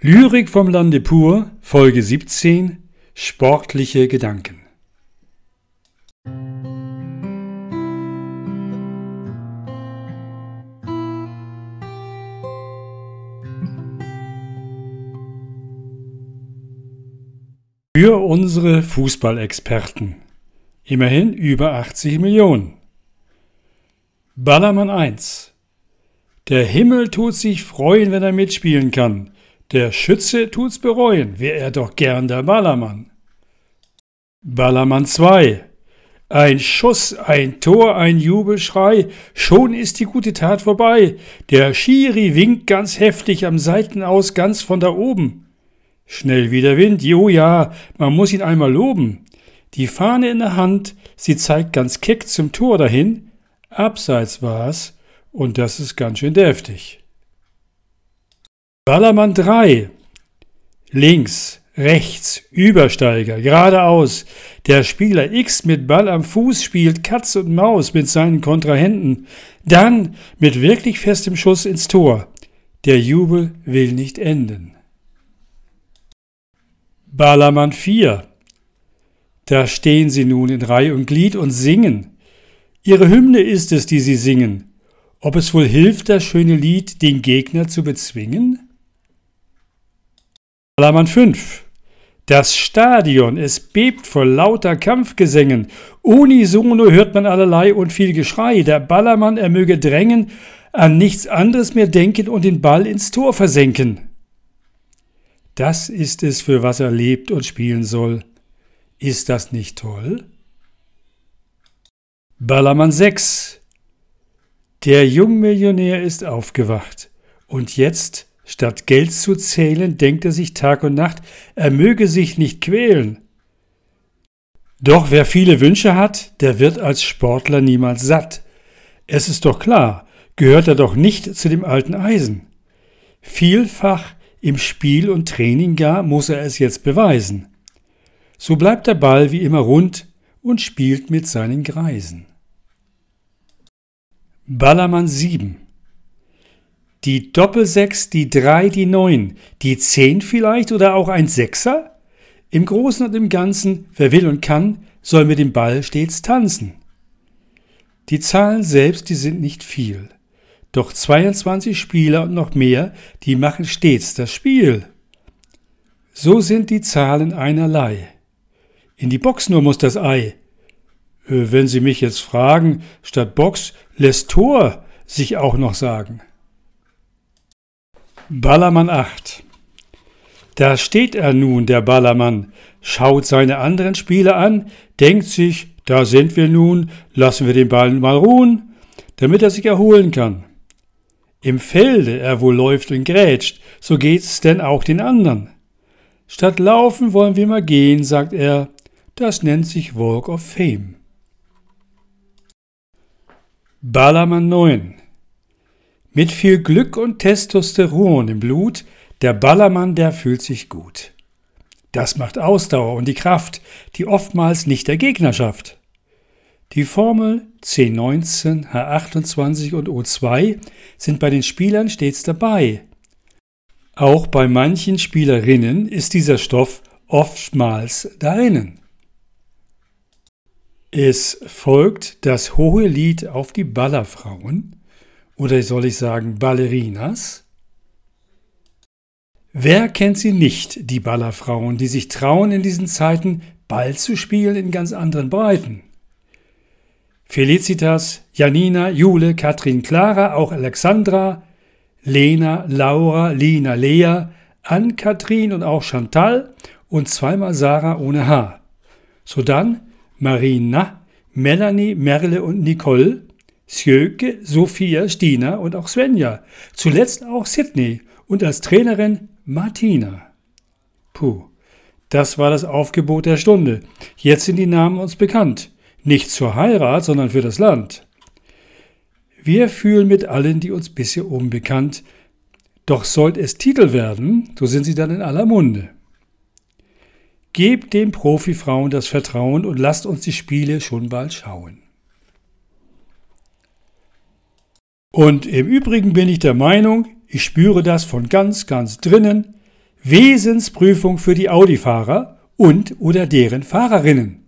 Lyrik vom Lande pur, Folge 17 Sportliche Gedanken. Für unsere Fußballexperten. Immerhin über 80 Millionen. Ballermann 1. Der Himmel tut sich freuen, wenn er mitspielen kann. Der Schütze tut's bereuen, wär er doch gern der Ballermann. Ballermann 2. Ein Schuss, ein Tor, ein Jubelschrei, schon ist die gute Tat vorbei. Der Schiri winkt ganz heftig am Seitenaus ganz von da oben. Schnell wie der Wind, jo ja, man muss ihn einmal loben. Die Fahne in der Hand, sie zeigt ganz keck zum Tor dahin. Abseits war's, und das ist ganz schön deftig. Ballermann 3. Links, rechts, Übersteiger, geradeaus. Der Spieler X mit Ball am Fuß spielt Katz und Maus mit seinen Kontrahenten. Dann mit wirklich festem Schuss ins Tor. Der Jubel will nicht enden. Ballermann 4. Da stehen sie nun in Reih und Glied und singen. Ihre Hymne ist es, die sie singen. Ob es wohl hilft, das schöne Lied, den Gegner zu bezwingen? Ballermann 5. Das Stadion, es bebt vor lauter Kampfgesängen. Unisono hört man allerlei und viel Geschrei. Der Ballermann, er möge drängen, an nichts anderes mehr denken und den Ball ins Tor versenken. Das ist es, für was er lebt und spielen soll. Ist das nicht toll? Ballermann 6. Der Jungmillionär ist aufgewacht. Und jetzt Statt Geld zu zählen, denkt er sich Tag und Nacht, er möge sich nicht quälen. Doch wer viele Wünsche hat, der wird als Sportler niemals satt. Es ist doch klar, gehört er doch nicht zu dem alten Eisen. Vielfach im Spiel und Training gar muss er es jetzt beweisen. So bleibt der Ball wie immer rund und spielt mit seinen Greisen. Ballermann 7 die Doppelsechs, die Drei, die Neun, die Zehn vielleicht oder auch ein Sechser? Im Großen und im Ganzen, wer will und kann, soll mit dem Ball stets tanzen. Die Zahlen selbst, die sind nicht viel. Doch 22 Spieler und noch mehr, die machen stets das Spiel. So sind die Zahlen einerlei. In die Box nur muss das Ei. Äh, wenn Sie mich jetzt fragen, statt Box lässt Tor sich auch noch sagen. Ballermann 8 Da steht er nun, der Ballermann, schaut seine anderen Spieler an, denkt sich, da sind wir nun, lassen wir den Ball mal ruhen, damit er sich erholen kann. Im Felde er wohl läuft und grätscht, so geht's denn auch den anderen. Statt laufen wollen wir mal gehen, sagt er, das nennt sich Walk of Fame. Ballermann 9 mit viel Glück und Testosteron im Blut, der Ballermann, der fühlt sich gut. Das macht Ausdauer und die Kraft, die oftmals nicht der Gegner schafft. Die Formel C19, H28 und O2 sind bei den Spielern stets dabei. Auch bei manchen Spielerinnen ist dieser Stoff oftmals darinnen. Es folgt das hohe Lied auf die Ballerfrauen, oder soll ich sagen Ballerinas? Wer kennt sie nicht, die Ballerfrauen, die sich trauen, in diesen Zeiten Ball zu spielen in ganz anderen Breiten? Felicitas, Janina, Jule, Katrin, Clara, auch Alexandra, Lena, Laura, Lina, Lea, Ann-Kathrin und auch Chantal und zweimal Sarah ohne Haar. Sodann Marina, Melanie, Merle und Nicole, Sjöke, Sophia, Stina und auch Svenja. Zuletzt auch Sydney und als Trainerin Martina. Puh, das war das Aufgebot der Stunde. Jetzt sind die Namen uns bekannt. Nicht zur Heirat, sondern für das Land. Wir fühlen mit allen, die uns bisher unbekannt, doch sollt es Titel werden, so sind sie dann in aller Munde. Gebt den Profifrauen das Vertrauen und lasst uns die Spiele schon bald schauen. Und im Übrigen bin ich der Meinung, ich spüre das von ganz, ganz drinnen, Wesensprüfung für die Audi-Fahrer und oder deren Fahrerinnen.